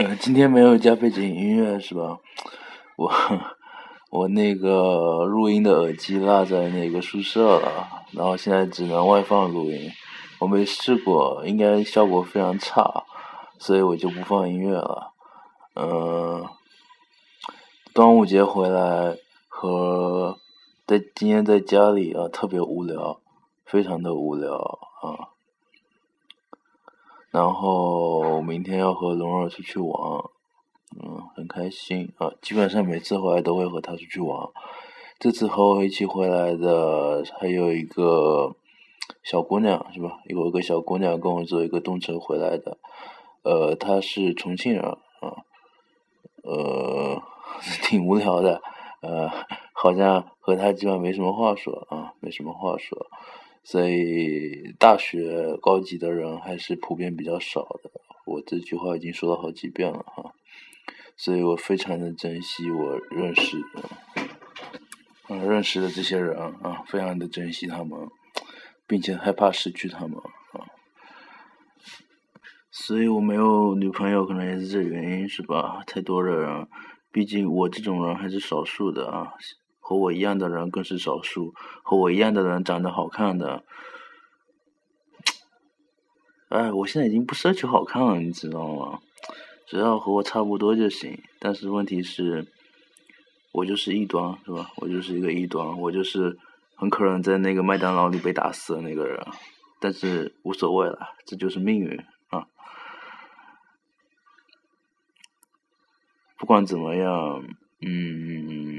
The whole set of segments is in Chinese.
嗯，今天没有加背景音乐是吧？我我那个录音的耳机落在那个宿舍了，然后现在只能外放录音。我没试过，应该效果非常差，所以我就不放音乐了。嗯，端午节回来和在今天在家里啊，特别无聊，非常的无聊啊。然后明天要和蓉儿出去玩，嗯，很开心啊。基本上每次回来都会和他出去玩。这次和我一起回来的还有一个小姑娘，是吧？有一个小姑娘跟我坐一个动车回来的，呃，她是重庆人啊，呃，挺无聊的，呃，好像和她基本没什么话说啊，没什么话说。所以大学高级的人还是普遍比较少的，我这句话已经说了好几遍了哈，所以我非常的珍惜我认识的，嗯，认识的这些人啊，非常的珍惜他们，并且害怕失去他们啊，所以我没有女朋友，可能也是这原因是吧？太多的人，毕竟我这种人还是少数的啊。和我一样的人更是少数，和我一样的人长得好看的，哎，我现在已经不奢求好看了，你知道吗？只要和我差不多就行。但是问题是，我就是异端，是吧？我就是一个异端，我就是很可能在那个麦当劳里被打死的那个人。但是无所谓了，这就是命运啊！不管怎么样，嗯。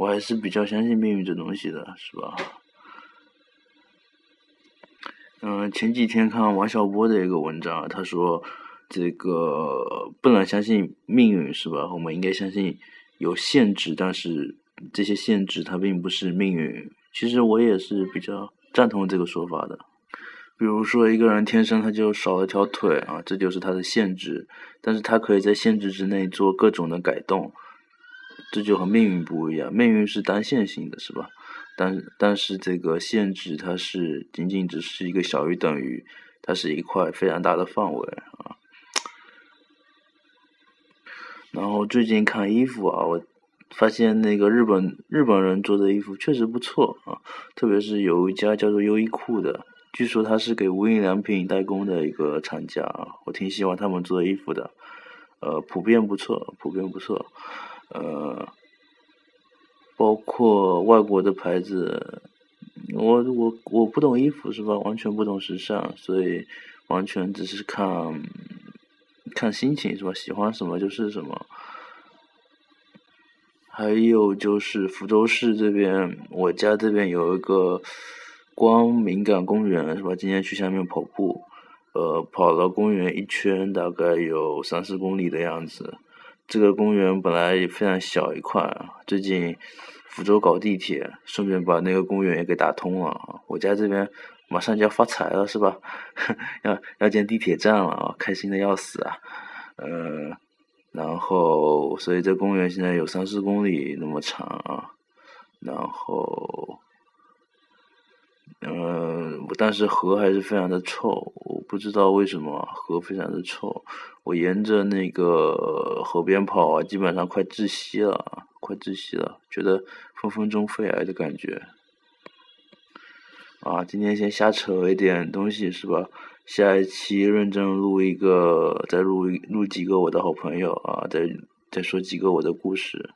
我还是比较相信命运这东西的，是吧？嗯，前几天看王小波的一个文章，他说这个不能相信命运，是吧？我们应该相信有限制，但是这些限制它并不是命运。其实我也是比较赞同这个说法的。比如说一个人天生他就少了条腿啊，这就是他的限制，但是他可以在限制之内做各种的改动。这就和命运不一样，命运是单线性的，是吧？但但是这个限制它是仅仅只是一个小于等于，它是一块非常大的范围啊。然后最近看衣服啊，我发现那个日本日本人做的衣服确实不错啊，特别是有一家叫做优衣库的，据说他是给无印良品代工的一个厂家啊，我挺喜欢他们做的衣服的，呃，普遍不错，普遍不错。呃，包括外国的牌子，我我我不懂衣服是吧？完全不懂时尚，所以完全只是看看心情是吧？喜欢什么就是什么。还有就是福州市这边，我家这边有一个光敏感公园是吧？今天去下面跑步，呃，跑了公园一圈，大概有三四公里的样子。这个公园本来也非常小一块，最近福州搞地铁，顺便把那个公园也给打通了。我家这边马上就要发财了，是吧？要要建地铁站了啊，开心的要死啊！呃，然后所以这公园现在有三四公里那么长啊，然后。嗯，但是河还是非常的臭，我不知道为什么河非常的臭。我沿着那个河边跑啊，基本上快窒息了，快窒息了，觉得分分钟肺癌的感觉。啊，今天先瞎扯一点东西是吧？下一期认真录一个，再录录几个我的好朋友啊，再再说几个我的故事。